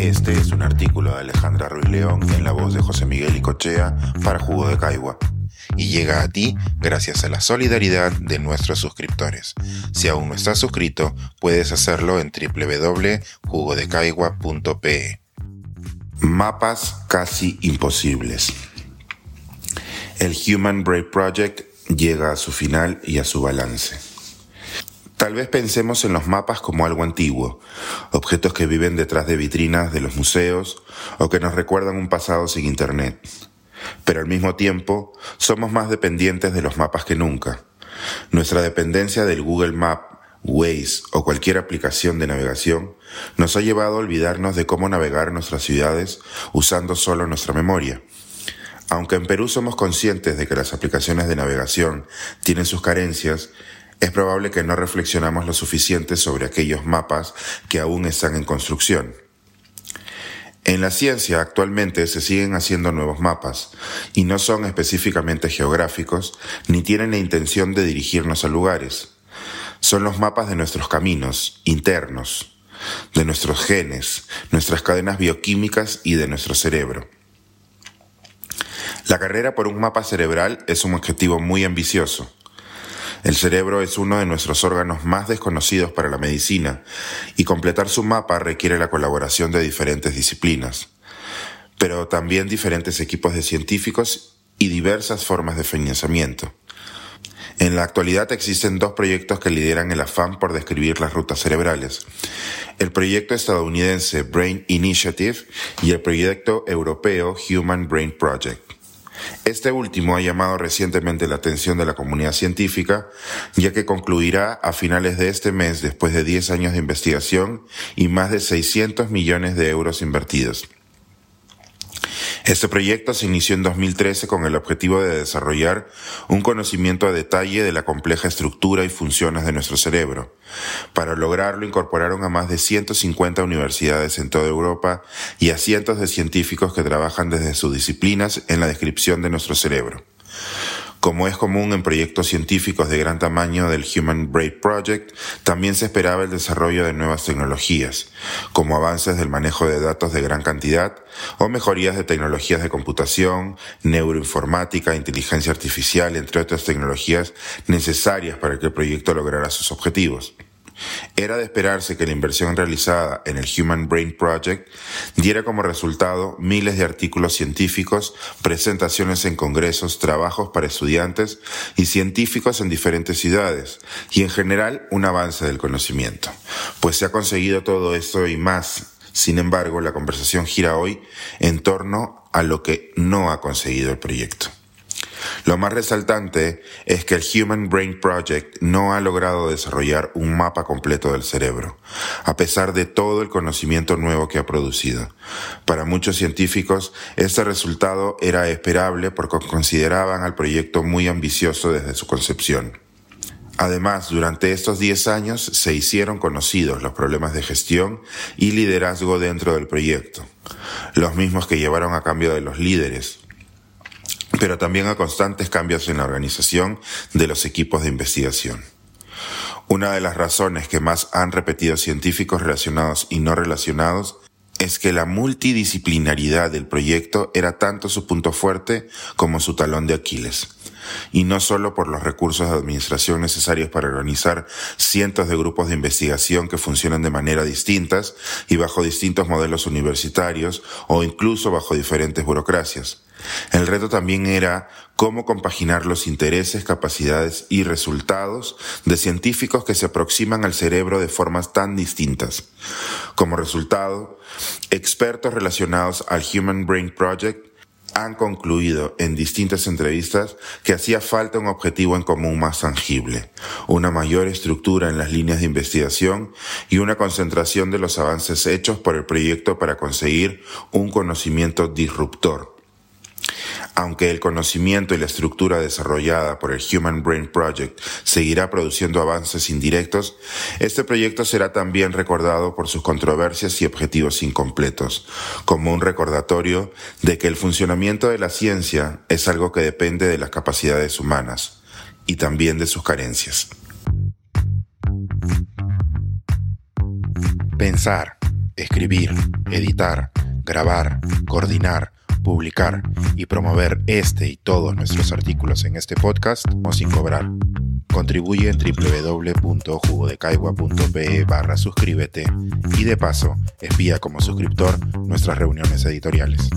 Este es un artículo de Alejandra Ruiz León en la voz de José Miguel Icochea para Jugo de Caigua y llega a ti gracias a la solidaridad de nuestros suscriptores. Si aún no estás suscrito, puedes hacerlo en www.jugodecaigua.pe. Mapas casi imposibles. El Human Brain Project llega a su final y a su balance. Tal vez pensemos en los mapas como algo antiguo, objetos que viven detrás de vitrinas de los museos o que nos recuerdan un pasado sin Internet. Pero al mismo tiempo, somos más dependientes de los mapas que nunca. Nuestra dependencia del Google Map, Waze o cualquier aplicación de navegación nos ha llevado a olvidarnos de cómo navegar nuestras ciudades usando solo nuestra memoria. Aunque en Perú somos conscientes de que las aplicaciones de navegación tienen sus carencias, es probable que no reflexionamos lo suficiente sobre aquellos mapas que aún están en construcción. En la ciencia actualmente se siguen haciendo nuevos mapas y no son específicamente geográficos ni tienen la intención de dirigirnos a lugares. Son los mapas de nuestros caminos internos, de nuestros genes, nuestras cadenas bioquímicas y de nuestro cerebro. La carrera por un mapa cerebral es un objetivo muy ambicioso. El cerebro es uno de nuestros órganos más desconocidos para la medicina y completar su mapa requiere la colaboración de diferentes disciplinas, pero también diferentes equipos de científicos y diversas formas de financiamiento. En la actualidad existen dos proyectos que lideran el afán por describir las rutas cerebrales. El proyecto estadounidense Brain Initiative y el proyecto europeo Human Brain Project. Este último ha llamado recientemente la atención de la comunidad científica, ya que concluirá a finales de este mes después de 10 años de investigación y más de 600 millones de euros invertidos. Este proyecto se inició en 2013 con el objetivo de desarrollar un conocimiento a detalle de la compleja estructura y funciones de nuestro cerebro. Para lograrlo incorporaron a más de 150 universidades en toda Europa y a cientos de científicos que trabajan desde sus disciplinas en la descripción de nuestro cerebro. Como es común en proyectos científicos de gran tamaño del Human Brain Project, también se esperaba el desarrollo de nuevas tecnologías, como avances del manejo de datos de gran cantidad o mejorías de tecnologías de computación, neuroinformática, inteligencia artificial, entre otras tecnologías necesarias para que el proyecto lograra sus objetivos. Era de esperarse que la inversión realizada en el Human Brain Project diera como resultado miles de artículos científicos, presentaciones en congresos, trabajos para estudiantes y científicos en diferentes ciudades, y en general un avance del conocimiento. Pues se ha conseguido todo esto y más. Sin embargo, la conversación gira hoy en torno a lo que no ha conseguido el proyecto. Lo más resaltante es que el Human Brain Project no ha logrado desarrollar un mapa completo del cerebro, a pesar de todo el conocimiento nuevo que ha producido. Para muchos científicos, este resultado era esperable porque consideraban al proyecto muy ambicioso desde su concepción. Además, durante estos 10 años se hicieron conocidos los problemas de gestión y liderazgo dentro del proyecto, los mismos que llevaron a cambio de los líderes, pero también a constantes cambios en la organización de los equipos de investigación. Una de las razones que más han repetido científicos relacionados y no relacionados es que la multidisciplinaridad del proyecto era tanto su punto fuerte como su talón de Aquiles y no solo por los recursos de administración necesarios para organizar cientos de grupos de investigación que funcionan de manera distintas y bajo distintos modelos universitarios o incluso bajo diferentes burocracias. El reto también era cómo compaginar los intereses, capacidades y resultados de científicos que se aproximan al cerebro de formas tan distintas. Como resultado, expertos relacionados al Human Brain Project han concluido en distintas entrevistas que hacía falta un objetivo en común más tangible, una mayor estructura en las líneas de investigación y una concentración de los avances hechos por el proyecto para conseguir un conocimiento disruptor aunque el conocimiento y la estructura desarrollada por el Human Brain Project seguirá produciendo avances indirectos, este proyecto será también recordado por sus controversias y objetivos incompletos, como un recordatorio de que el funcionamiento de la ciencia es algo que depende de las capacidades humanas y también de sus carencias. Pensar escribir, editar, grabar, coordinar, publicar y promover este y todos nuestros artículos en este podcast o sin cobrar. Contribuye en www.jugodecaigua.pe barra suscríbete y de paso envía como suscriptor nuestras reuniones editoriales.